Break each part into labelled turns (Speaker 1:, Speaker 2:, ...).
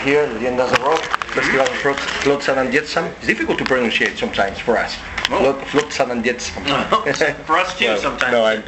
Speaker 1: here, Leyendas del Rock, Festival of Flood- Flotsam and Jetsam. It's difficult to pronounce sometimes for us. Flood- Flotsam and Jetsam.
Speaker 2: For us too,
Speaker 1: Well,
Speaker 2: sometimes.
Speaker 1: No, I'm,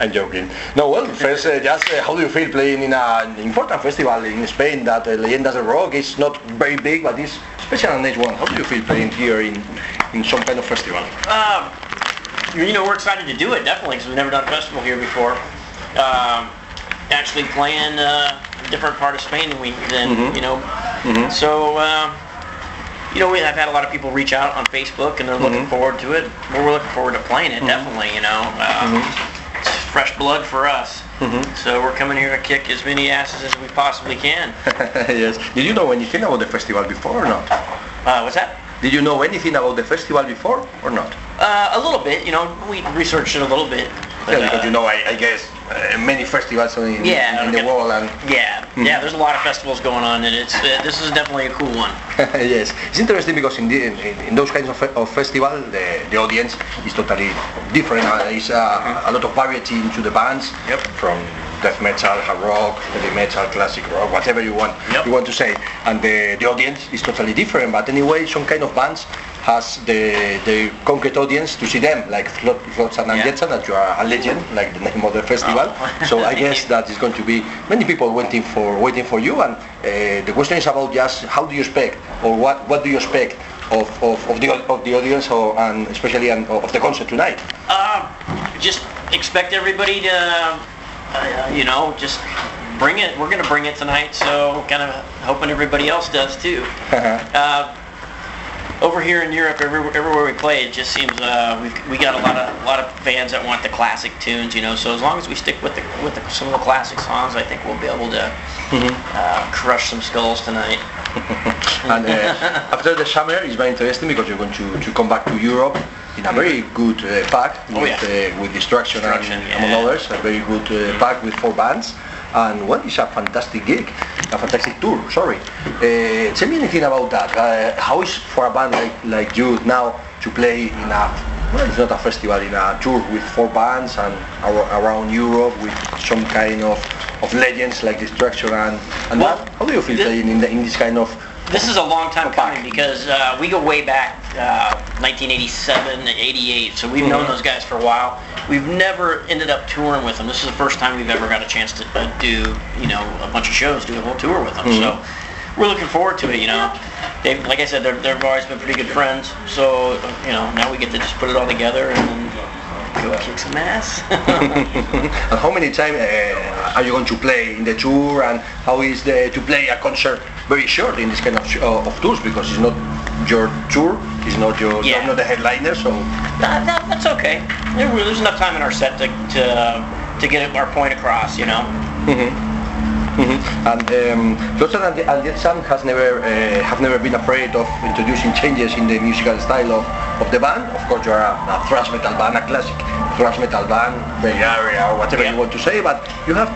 Speaker 1: I'm joking. No, well, first, uh, just uh, how do you feel playing in an important festival in Spain that uh, Leyendas del Rock is not very big, but it's special on H1. How do you feel playing here in, in some kind of festival?
Speaker 2: Um, you know, we're excited to do it definitely because we've never done a festival here before. Um, actually playing uh, a different part of Spain than we than
Speaker 1: Mhm.
Speaker 2: you know.
Speaker 1: Mhm.
Speaker 2: So um, you know, we have had a lot of people reach out on Facebook and they're looking
Speaker 1: Mhm.
Speaker 2: forward to it. Well, we're looking forward to playing it
Speaker 1: Mhm.
Speaker 2: definitely. You know, uh, it's fresh blood for us.
Speaker 1: Mhm.
Speaker 2: So we're coming here to kick as many asses as we possibly can.
Speaker 1: yes. Did you know anything about the festival before or not?
Speaker 2: Uh, what's that?
Speaker 1: Did you know anything about the festival before or not?
Speaker 2: Uh, a little bit. You know, we researched it a little bit. but,
Speaker 1: Yeah, because
Speaker 2: uh,
Speaker 1: you know, I, I guess uh, many festivals in,
Speaker 2: Yeah,
Speaker 1: in the world and
Speaker 2: Yeah,
Speaker 1: Mhm.
Speaker 2: yeah. There's a lot of festivals going on, and it's uh, this is definitely a cool one.
Speaker 1: yes, it's interesting because in, the, in, in those kinds of, fe- of festival, the, the audience is totally different. Uh, There's uh, a lot of variety into the bands,
Speaker 2: Yep.
Speaker 1: from death metal, hard rock, heavy metal, classic rock, whatever you want
Speaker 2: Yep.
Speaker 1: you want to say. And the, the audience is totally different. But anyway, some kind of bands has the the concrete audience to see them, like Flot, Flotsam and
Speaker 2: Yeah.
Speaker 1: Jetsam, that you are a legend, like the name of the festival.
Speaker 2: Oh.
Speaker 1: so I guess that is going to be many people waiting for waiting for you. And uh, the question is about just how do you expect, or what what do you expect of, of, of the of the audience, or and especially and of the concert tonight?
Speaker 2: Uh, just expect everybody to, uh, you know, just bring it. We're gonna bring it tonight, so kind of hoping everybody else does too. Uh, over here in Europe, everywhere, everywhere we play, it just seems uh, we've we got a lot of a lot of fans that want the classic tunes, you know. So as long as we stick with the with the, some of the classic songs, I think we'll be able to uh, crush some skulls tonight.
Speaker 1: and uh, after the summer, it's very interesting because you're going to, to come back to Europe in a very good uh, pack
Speaker 2: Oh,
Speaker 1: with,
Speaker 2: yeah.
Speaker 1: uh, with Destruction,
Speaker 2: Destruction,
Speaker 1: and, among others, a very good uh, pack with four bands. And what is a fantastic gig, a fantastic tour, sorry. Uh, tell me anything about that. Uh, how is for a band like, like you now to play in a, well, it's not a festival, in a tour with four bands and ar- around Europe with some kind of, of legends like Destruction and, and
Speaker 2: Well?
Speaker 1: How do you feel playing in, the, in this kind of
Speaker 2: This is a long time
Speaker 1: Go back.
Speaker 2: coming because uh, we go way back, uh, 1987, 88. So we've known
Speaker 1: Mhm.
Speaker 2: those guys for a while. We've never ended up touring with them. This is the first time we've ever got a chance to uh, do, you know, a bunch of shows, do a whole tour with them.
Speaker 1: Mhm.
Speaker 2: So we're looking forward to it. You know, they, like I said, they're, they've always been pretty good friends. So you know, now we get to just put it all together and go kick some ass.
Speaker 1: and how many times uh, are you going to play in the tour and how is the, to play a concert very short in this kind of, sh- uh, of tours because it's not your tour, it's not your,
Speaker 2: Yeah.
Speaker 1: you're not the headliner, so
Speaker 2: that, that, that's okay. There- There's enough time in our set to to, to get our point across. You know.
Speaker 1: Mhm. Mhm. and um, Flotsam and and Jetsam has never uh, have never been afraid of introducing changes in the musical style of, of the band. Of course, you are a, a thrash metal band, a classic thrash metal band, Bay Area or whatever
Speaker 2: Yeah.
Speaker 1: you want to say, but you have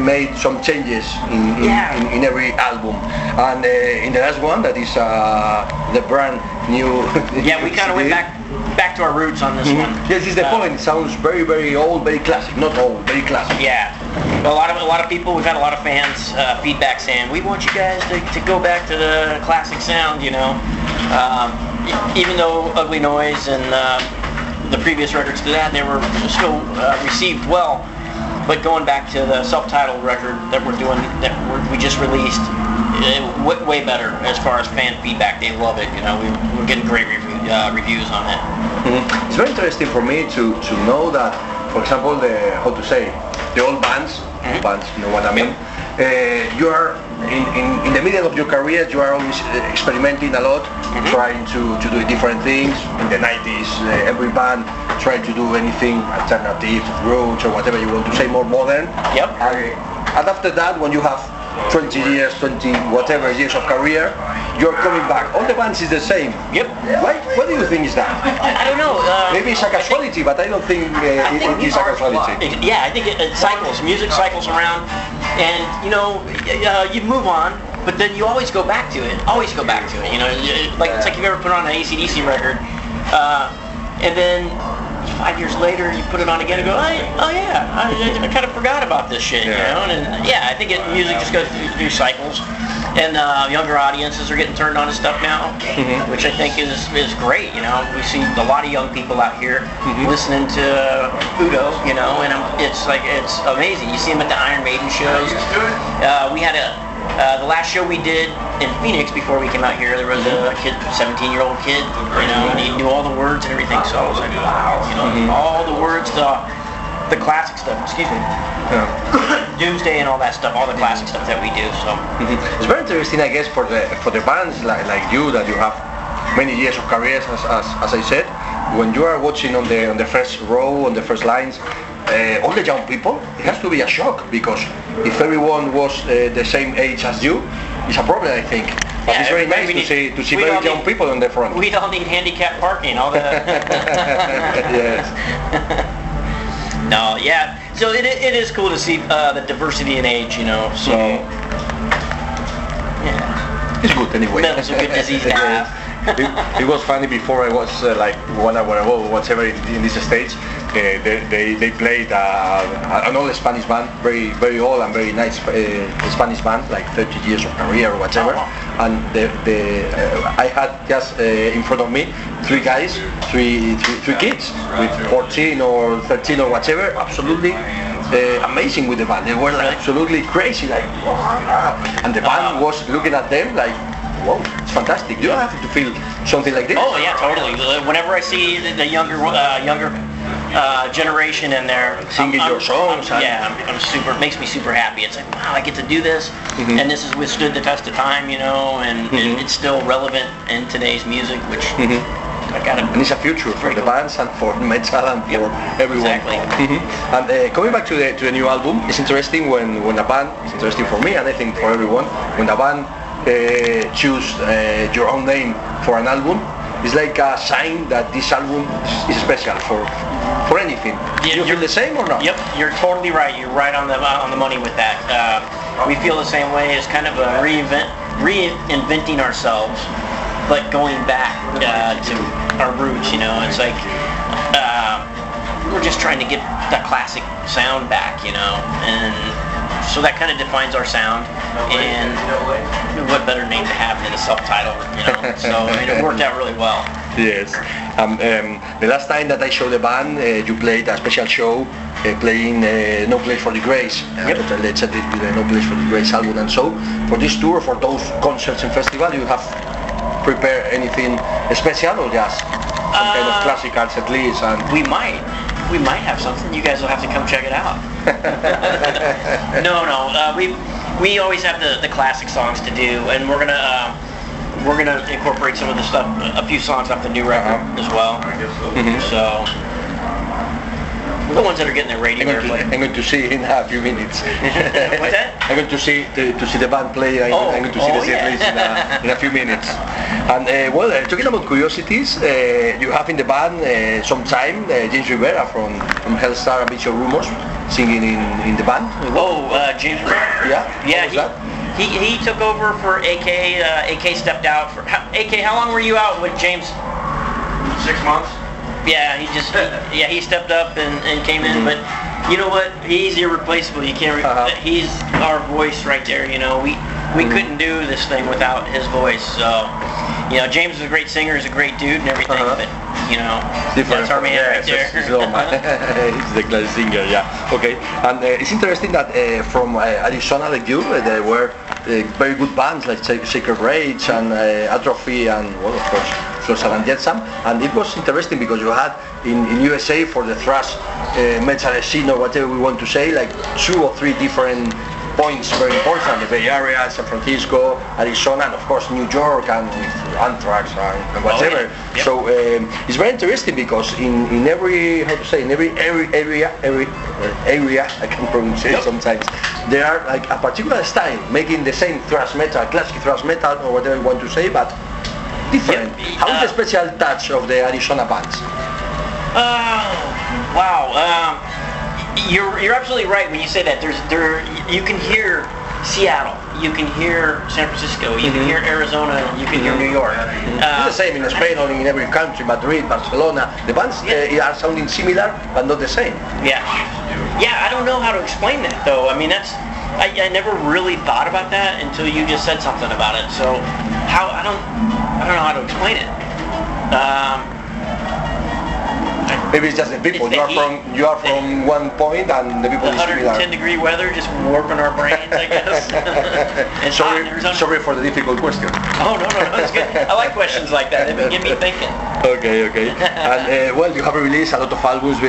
Speaker 1: made some changes in, in,
Speaker 2: Yeah.
Speaker 1: in, in every album. And uh, in the last one, that is uh, the brand new.
Speaker 2: Yeah, we kind of went back back to our roots on this one.
Speaker 1: Mm-hmm. Yes, this is the
Speaker 2: Uh,
Speaker 1: point. It sounds very, very old, very classic. Not old, very classic.
Speaker 2: Yeah, a lot of a lot of people. We've had a lot of fans uh, feedback saying we want you guys to, to go back to the classic sound. You know, um, even though Ugly Noise and uh, the previous records to that they were still uh, received well, but going back to the self-titled record that we're doing that we're, we just released. eh, way, way better as far as fan feedback. They love it. You know, we, we're getting great review, uh, reviews on it.
Speaker 1: Mhm. It's very interesting for me to, to know that, for example, the how to say, the old bands,
Speaker 2: Mhm.
Speaker 1: bands, you know what I mean. Uh, you are in, in, in the middle of your career, you are always uh, experimenting a lot,
Speaker 2: Mhm.
Speaker 1: trying to, to do different things. In the 90s, uh, every band tried to do anything alternative, roots or whatever you want to say, more modern.
Speaker 2: Yep.
Speaker 1: And, and after that, when you have 20 years, 20 whatever years of career, you're coming back. All the bands is the same.
Speaker 2: Yep.
Speaker 1: Why? What do you think is that?
Speaker 2: I, I don't know. Uh,
Speaker 1: Maybe it's a casualty, but I don't think uh,
Speaker 2: I
Speaker 1: it,
Speaker 2: think
Speaker 1: it is a casualty.
Speaker 2: It- yeah, I think it, it cycles. Music cycles around, and you know, uh, you move on, but then you always go back to it. Always go back to it. You know, like it's like you've ever put on an ACDC record, uh, and then five years later you put it on again and go, I, oh yeah, I, I kind of forgot about this shit. You know, and, and yeah, I think it, music just goes through, through cycles. and uh, younger audiences are getting turned on to stuff now,
Speaker 1: Mhm.
Speaker 2: which I think is is great. You know, we see a lot of young people out here
Speaker 1: Mhm.
Speaker 2: listening to Udo. You know, and um, it's like it's amazing. You see them at the Iron Maiden shows. Uh, we had a uh, the last show we did in Phoenix before we came out here. There was a kid, 17 year old kid. You know, and he knew all the words and everything. So I was like, wow. You know,
Speaker 1: Mhm.
Speaker 2: all the words to the classic stuff. Excuse me.
Speaker 1: Yeah.
Speaker 2: Doomsday and all that stuff, all the classic stuff that we do. So
Speaker 1: Mhm. It's very interesting, I guess, for the for the bands like, like you that you have many years of careers, as, as, as I said. When you are watching on the on the first row, on the first lines, uh, all the young people, it has to be a shock because if everyone was uh, the same age as you, it's a problem, I think. But
Speaker 2: Yeah,
Speaker 1: it's very nice to
Speaker 2: need-
Speaker 1: see to see very young
Speaker 2: need-
Speaker 1: people on the front.
Speaker 2: we don't need handicap parking. All the
Speaker 1: yes.
Speaker 2: no, yeah. So it, it is cool to see uh, the diversity in age. You know, so yeah.
Speaker 1: It's good anyway.
Speaker 2: Are good disease to have.
Speaker 1: it, it was funny before I was uh, like one hour ago, whatever in this stage. Uh, they, they, they played uh, an old Spanish band, very very old and very nice uh, Spanish band, like 30 years of career or whatever.
Speaker 2: Oh, wow.
Speaker 1: And the, the uh, I had just uh, in front of me three guys, three, three, three kids with 14 or 13 or whatever, absolutely uh, amazing with the band. They were like absolutely crazy, like, and the band was looking at them like, wow, it's fantastic. You don't have to feel something like this.
Speaker 2: Oh yeah, totally. Whenever I see the, the younger uh, younger uh, generation in there
Speaker 1: Singing
Speaker 2: I'm-
Speaker 1: your songs
Speaker 2: I'm- yeah, I'm, I'm super. It makes me super happy. It's like wow, I get to do this,
Speaker 1: Mhm.
Speaker 2: and this has withstood the test of time, you know, and,
Speaker 1: Mhm.
Speaker 2: and it's still relevant in today's music, which
Speaker 1: Mhm.
Speaker 2: I gotta.
Speaker 1: and it's a future for the
Speaker 2: cool.
Speaker 1: bands and for metal and for
Speaker 2: Yep,
Speaker 1: everyone.
Speaker 2: exactly.
Speaker 1: Mhm. And uh, coming back to the to the new album, it's interesting when when a band, it's interesting for me and I think for everyone, when a band uh, choose uh, your own name for an album, it's like a sign that this album is special for for anything.
Speaker 2: Yeah,
Speaker 1: you feel
Speaker 2: you're-
Speaker 1: the same or not?
Speaker 2: Yep, you're totally right. You're right on the on the money with that. Uh, we feel the same way. It's kind of a reinvent, reinventing ourselves, but going back uh, to our roots. You know, it's like uh, we're just trying to get that classic sound back. You know, and so that kind of defines our sound. And what better name to have than a self-title? You know, so I mean, it worked out really well.
Speaker 1: Yes. Um, um, the last time that I showed the band, uh, you played a special show uh, playing uh, No Place for Disgrace. Uh,
Speaker 2: Yep.
Speaker 1: Let's with the No Place for Disgrace album and so. For this tour, for those concerts and festival, you have prepared anything special or just some kind of
Speaker 2: Uh,
Speaker 1: classicals at least? And
Speaker 2: We might. We might have something. You guys will have to come check it out. no, no. Uh, we we always have the, the classic songs to do, and we're gonna uh, we're gonna incorporate some of the stuff, a few songs off the new record
Speaker 1: Uh-huh.
Speaker 2: as well.
Speaker 1: Mhm.
Speaker 2: So the ones that are getting their
Speaker 1: I'm
Speaker 2: radio
Speaker 1: going, to,
Speaker 2: airplay.
Speaker 1: I'm going to see in a few minutes.
Speaker 2: What's that?
Speaker 1: I'm going to see to, to see the band play. I'm,
Speaker 2: Oh,
Speaker 1: I'm going to see
Speaker 2: oh,
Speaker 1: the set
Speaker 2: yeah.
Speaker 1: in a, in a few minutes. And uh, well, uh, talking about curiosities, uh, you have in the band uh, some time uh, James Rivera from from Helstar and Vicious Rumors singing in, in the band.
Speaker 2: Oh, uh, James Rivera?
Speaker 1: Yeah.
Speaker 2: Yeah,
Speaker 1: What was
Speaker 2: he,
Speaker 1: that?
Speaker 2: he he took over for AK. Uh, AK stepped out for AK. How long were you out with James?
Speaker 3: Six months.
Speaker 2: Yeah, he just he- yeah he stepped up and, and came in, but you know what? He's irreplaceable. You can't. Re-
Speaker 1: Uh-huh.
Speaker 2: He's our voice right there. You know, we we
Speaker 1: Mhm.
Speaker 2: couldn't do this thing without his voice. So, you know, James is a great singer, he's a great dude and everything,
Speaker 1: Uh-huh.
Speaker 2: but you know,
Speaker 1: Different
Speaker 2: that's our man
Speaker 1: yeah,
Speaker 2: right there.
Speaker 1: He's the class singer, yeah. Okay, and uh, it's interesting that uh, from uh, Arizona, you, uh, there were uh, very good bands like Sacred Reich and uh, Atrophy and, well, of course, And Jetsam. And it was interesting because you had in, in USA for the thrash uh, metal scene or whatever we want to say, like two or three different points very important, the Bay Area, San Francisco, Arizona, and of course New York and with Anthrax and, whatever.
Speaker 2: yeah. Yep.
Speaker 1: So um, it's very interesting because in, in every how to say in every every area every uh, area I can pronounce it
Speaker 2: Yep.
Speaker 1: sometimes there are like a particular style making the same thrash metal, classic thrash metal or whatever you want to say, but different.
Speaker 2: Yep.
Speaker 1: How is the
Speaker 2: Uh,
Speaker 1: special touch of the Arizona bands?
Speaker 2: Oh, wow. Um, you're you're absolutely right when you say that. There's there you can hear Seattle, you can hear San Francisco, you
Speaker 1: Mhm.
Speaker 2: can hear Arizona, you can hear New York.
Speaker 1: it's
Speaker 2: Uh,
Speaker 1: the same in Spain or in every country, Madrid, Barcelona. The bands uh, are sounding similar but not the same.
Speaker 2: Yeah. Yeah, I don't know how to explain that though. I mean, that's I, I never really thought about that until you just said something about it. So how I don't I don't know how to explain it. Um,
Speaker 1: Maybe it's just the people.
Speaker 2: It's
Speaker 1: You
Speaker 2: the
Speaker 1: are
Speaker 2: heat.
Speaker 1: from you are from one point, and the people
Speaker 2: the
Speaker 1: is similar.
Speaker 2: 110 degree weather just warping our brains, I guess. hot
Speaker 1: Sorry, sorry for the difficult question.
Speaker 2: Oh no no no, it's good. I like questions like that. They get me thinking.
Speaker 1: Okay, okay. and uh, well, you have released a lot of albums uh, uh,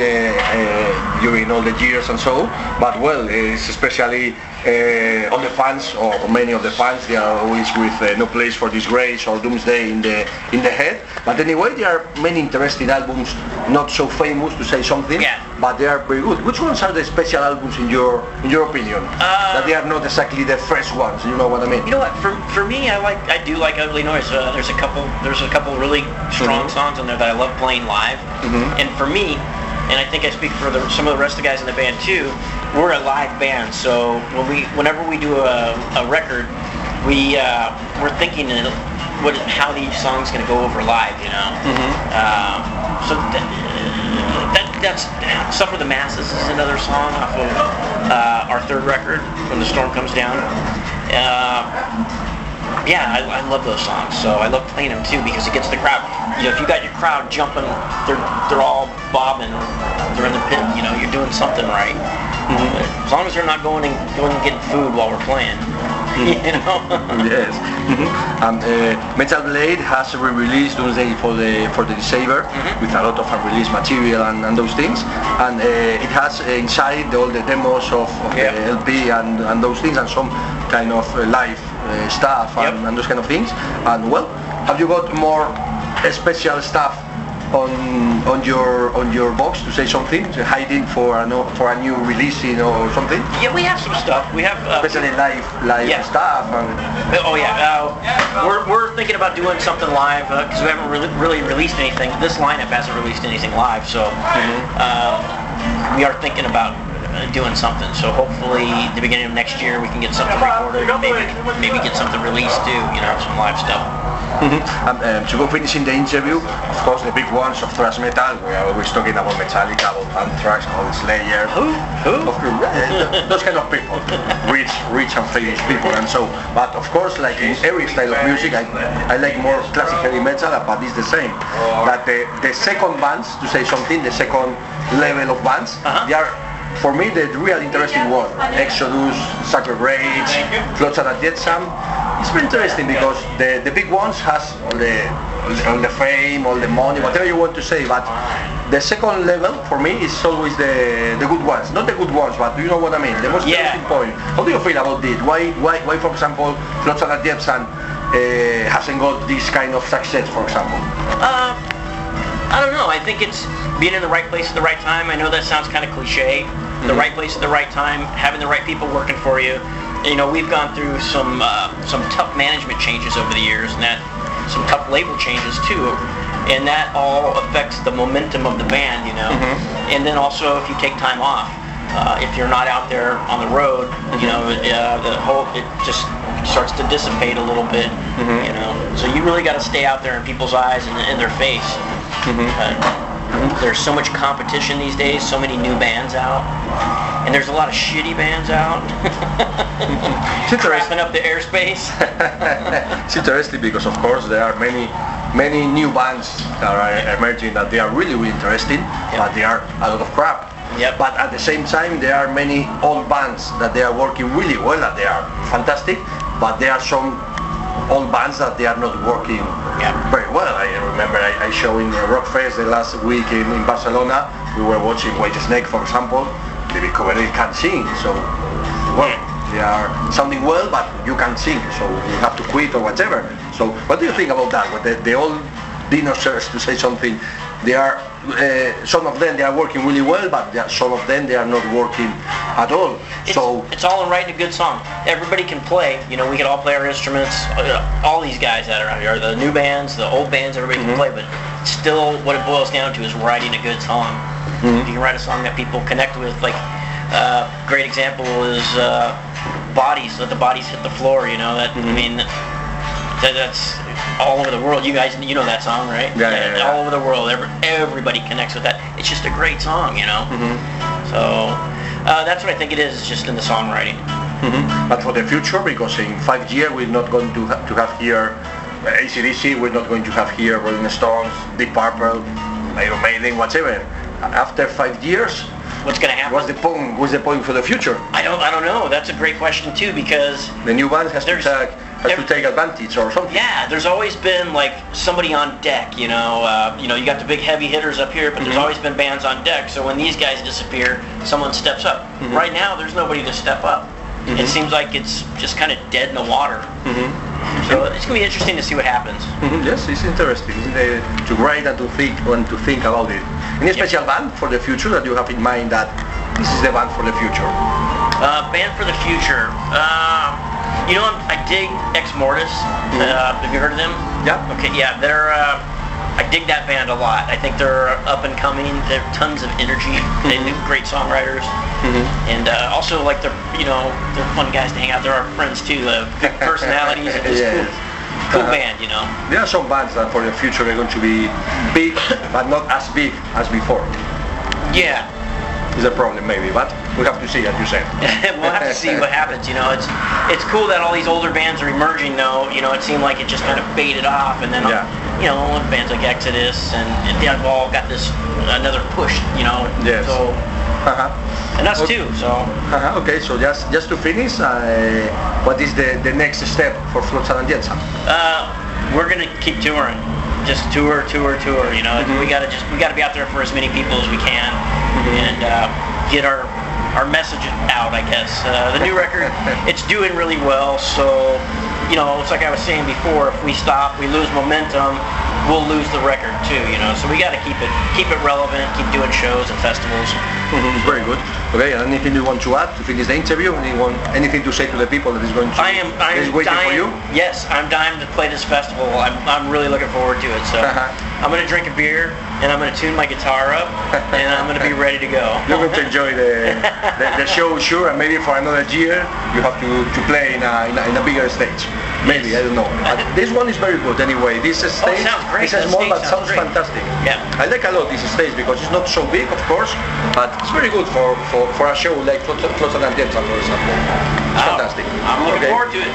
Speaker 1: during all the years and so, but well, it's especially uh, all the fans or many of the fans, they are always with uh, No Place for Disgrace or Doomsday in the in the head. But anyway, there are many interesting albums, not so famous to say something,
Speaker 2: Yeah.
Speaker 1: but they are very good. Which ones are the special albums in your in your opinion?
Speaker 2: Uh,
Speaker 1: that they are not exactly the first ones. You know what I mean?
Speaker 2: You know what? For for me, I like I do like Ugly Noise. Uh, there's a couple there's a couple really strong
Speaker 1: Mhm.
Speaker 2: songs on there that I love playing live.
Speaker 1: Mhm.
Speaker 2: And for me, and I think I speak for the, some of the rest of the guys in the band too. We're a live band, so when we whenever we do a, a record, we uh, we're thinking in what how the song's going to go over live. You know. Um, so that, that that's Suffer the Masses is another song off of uh, our third record, When the Storm Comes Down. Uh, yeah, I, I love those songs. So I love playing them too because it gets the crowd. You know, if you got your crowd jumping, they're they're all bobbing, they're in the pit. You know, you're doing something right. But as long as they're not going and going and getting food while we're playing, you know.
Speaker 1: yes. Mhm. And uh, Metal Blade has re-released Doomsday for the for the Deceiver
Speaker 2: Mhm.
Speaker 1: with a lot of unreleased material and, and those things. And uh, it has uh, inside all the demos of, of
Speaker 2: Yeah.
Speaker 1: the LP and, and those things and some kind of uh, live uh, stuff and,
Speaker 2: Yep.
Speaker 1: and those kind of things. And well, have you got more uh, special stuff on on your on your box to say something, to hiding for a no, for a new releasing or something?
Speaker 2: yeah, we have some stuff. We have uh,
Speaker 1: Especially live live
Speaker 2: Yeah.
Speaker 1: stuff and
Speaker 2: Oh yeah, uh, we're, we're thinking about doing something live because we haven't really, really released anything. This lineup hasn't released anything live, so uh, we are thinking about uh, doing something. So hopefully, the beginning of next year, we can get something recorded, and maybe maybe get something released too. You know, some live stuff.
Speaker 1: Mhm. And um, to go finishing the interview, of course, the big ones of thrash metal. We are always talking about Metallica, about Anthrax, about Slayer.
Speaker 2: Who? Who?
Speaker 1: Of course, uh, those kind of people, rich, rich and famous people, and so. But of course, like in every style of music, I, I like more classic heavy metal, but it's the same. That the, the second bands, to say something, the second level of bands,
Speaker 2: Uh-huh.
Speaker 1: they are. For me, the real interesting one, Exodus, Sacred Reich, Flotsam and Jetsam, it's very interesting because the, the big ones has all the, all the fame, all the money, whatever you want to say, but the second level for me is always the, the good ones. Not the good ones, but you know what I mean, the most
Speaker 2: Yeah.
Speaker 1: interesting point. How do you feel about this? Why, why, why for example, Flotsam and Jetsam uh, hasn't got this kind of success, for example?
Speaker 2: Uh, I don't know. I think it's being in the right place at the right time. I know that sounds kind of cliche. The
Speaker 1: Mhm.
Speaker 2: right place at the right time, having the right people working for you. You know, we've gone through some uh, some tough management changes over the years, and that some tough label changes too. And that all affects the momentum of the band, you know.
Speaker 1: Mhm.
Speaker 2: And then also, if you take time off, uh, if you're not out there on the road, you know, uh, the whole it just starts to dissipate a little bit,
Speaker 1: Mhm.
Speaker 2: you know. So you really got to stay out there in people's eyes and in their face. Uh, there's so much competition these days, so many new bands out, and there's a lot of shitty bands out. Crapping up the airspace.
Speaker 1: it's interesting because of course there are many many new bands that are emerging that they are really really interesting but they are a lot of crap
Speaker 2: Yep.
Speaker 1: but at the same time there are many old bands that they are working really well that they are fantastic but there are some old bands that they are not working
Speaker 2: Yeah.
Speaker 1: very well. I remember I, I show in the Rockfest the last week in, in Barcelona we were watching White Snake for example they discovered they can't sing so well they are sounding well but you can't sing so you have to quit or whatever. So what do you think about that? What the, the old dinosaurs to say something they are uh, some of them they are working really well but are, some of them they are not working at all
Speaker 2: It's,
Speaker 1: so
Speaker 2: it's all in writing a good song. Everybody can play. You know, we can all play our instruments. Uh, All these guys that are out here, the new bands, the old bands, everybody
Speaker 1: Mhm.
Speaker 2: can play. But still, what it boils down to is writing a good song.
Speaker 1: Mhm.
Speaker 2: You can write a song that people connect with, like, uh, great example is uh, Bodies. Let the bodies hit the floor. You know that. I
Speaker 1: Mhm.
Speaker 2: mean, that, that's all over the world. You guys, you know that song, right?
Speaker 1: Yeah, yeah, yeah.
Speaker 2: All over the world, every, everybody connects with that. It's just a great song, you know.
Speaker 1: Mm-hmm.
Speaker 2: So uh, that's what I think it is. Just in the songwriting.
Speaker 1: Mm-hmm. But for the future, because in five years we're not going to, ha- to have here ACDC, we're not going to have here Rolling Stones, Deep Purple, Iron Maiden, whatever. After five years,
Speaker 2: What's going to happen?
Speaker 1: what's the point? What's the point for the future?
Speaker 2: I don't. I don't know. That's a great question too because
Speaker 1: The new band has to take has to take advantage or something.
Speaker 2: Yeah, there's always been like somebody on deck, you know. Uh, you know, you got the big heavy hitters up here, but there's
Speaker 1: Mhm.
Speaker 2: always been bands on deck. So when these guys disappear, someone steps up.
Speaker 1: Mhm.
Speaker 2: Right now, there's nobody to step up.
Speaker 1: Mhm.
Speaker 2: It seems like it's just kind of dead in the water.
Speaker 1: Mhm.
Speaker 2: So it's gonna be interesting to see what happens.
Speaker 1: Mhm, Yes, it's interesting isn't it? to write and to think and to think about it. Any special band for the future that you have in mind that this is the band for the future?
Speaker 2: Uh, band for the future. Uh, you know, I'm, I dig Exmortus.
Speaker 1: Mhm.
Speaker 2: Uh, have you heard of them?
Speaker 1: Yeah.
Speaker 2: Okay, yeah, they're. I dig that band a lot. I think they're up and coming. They're tons of energy. They
Speaker 1: Mhm.
Speaker 2: do great songwriters,
Speaker 1: Mhm.
Speaker 2: and uh, also like they're you know they're fun guys to hang out. They're our friends too. Uh, good personalities. It's just
Speaker 1: Yes.
Speaker 2: cool. Cool
Speaker 1: Uh-huh.
Speaker 2: band, you know.
Speaker 1: There are some bands that for the future are going to be big, but not as big as before.
Speaker 2: Yeah.
Speaker 1: Is a problem maybe, but we have to see, as you said.
Speaker 2: we'll have to see what happens. You know, it's it's cool that all these older bands are emerging. Though, you know, it seemed like it just kind of faded off, and then
Speaker 1: Yeah.
Speaker 2: You know, bands like Exodus and, and all got this another push. You know,
Speaker 1: Yes.
Speaker 2: so
Speaker 1: Uh-huh.
Speaker 2: and us
Speaker 1: Okay.
Speaker 2: too. So
Speaker 1: Uh-huh. Okay, so just just to finish, uh, what is the, the next step for Flotsam and Jetsam?
Speaker 2: uh, we're gonna keep touring. Just tour, tour, tour. You know,
Speaker 1: Mhm.
Speaker 2: we gotta just we gotta be out there for as many people as we can, and uh, get our our message out. I guess uh, the new record, it's doing really well. So, you know, it's like I was saying before. If we stop, we lose momentum. We'll lose the record too. You know, so we gotta keep it keep it relevant. Keep doing shows and festivals.
Speaker 1: Mhm, Very good. Okay, anything you want to add to finish the interview? Anyone, anything to say to the people that is going to
Speaker 2: I am I am
Speaker 1: waiting
Speaker 2: dying.
Speaker 1: for you?
Speaker 2: Yes, I'm dying to play this festival. I'm, I'm really looking forward to it. So
Speaker 1: Uh-huh.
Speaker 2: I'm gonna drink a beer and I'm gonna tune my guitar up and I'm gonna be ready to go.
Speaker 1: You're going to enjoy the, the, the show, sure, and maybe for another year you have to, to play in a, in a, in a bigger stage. Maybe, I don't know. But this one is very good anyway. This oh, stage
Speaker 2: sounds great.
Speaker 1: is a small but
Speaker 2: sounds
Speaker 1: sounds fantastic.
Speaker 2: Yeah.
Speaker 1: I like a lot this stage because it's not so big, of course, but it's very good for, for, for a show like Flotsam and Jetsam, for example. It's
Speaker 2: Oh,
Speaker 1: fantastic.
Speaker 2: I'm looking
Speaker 1: Okay.
Speaker 2: forward to it.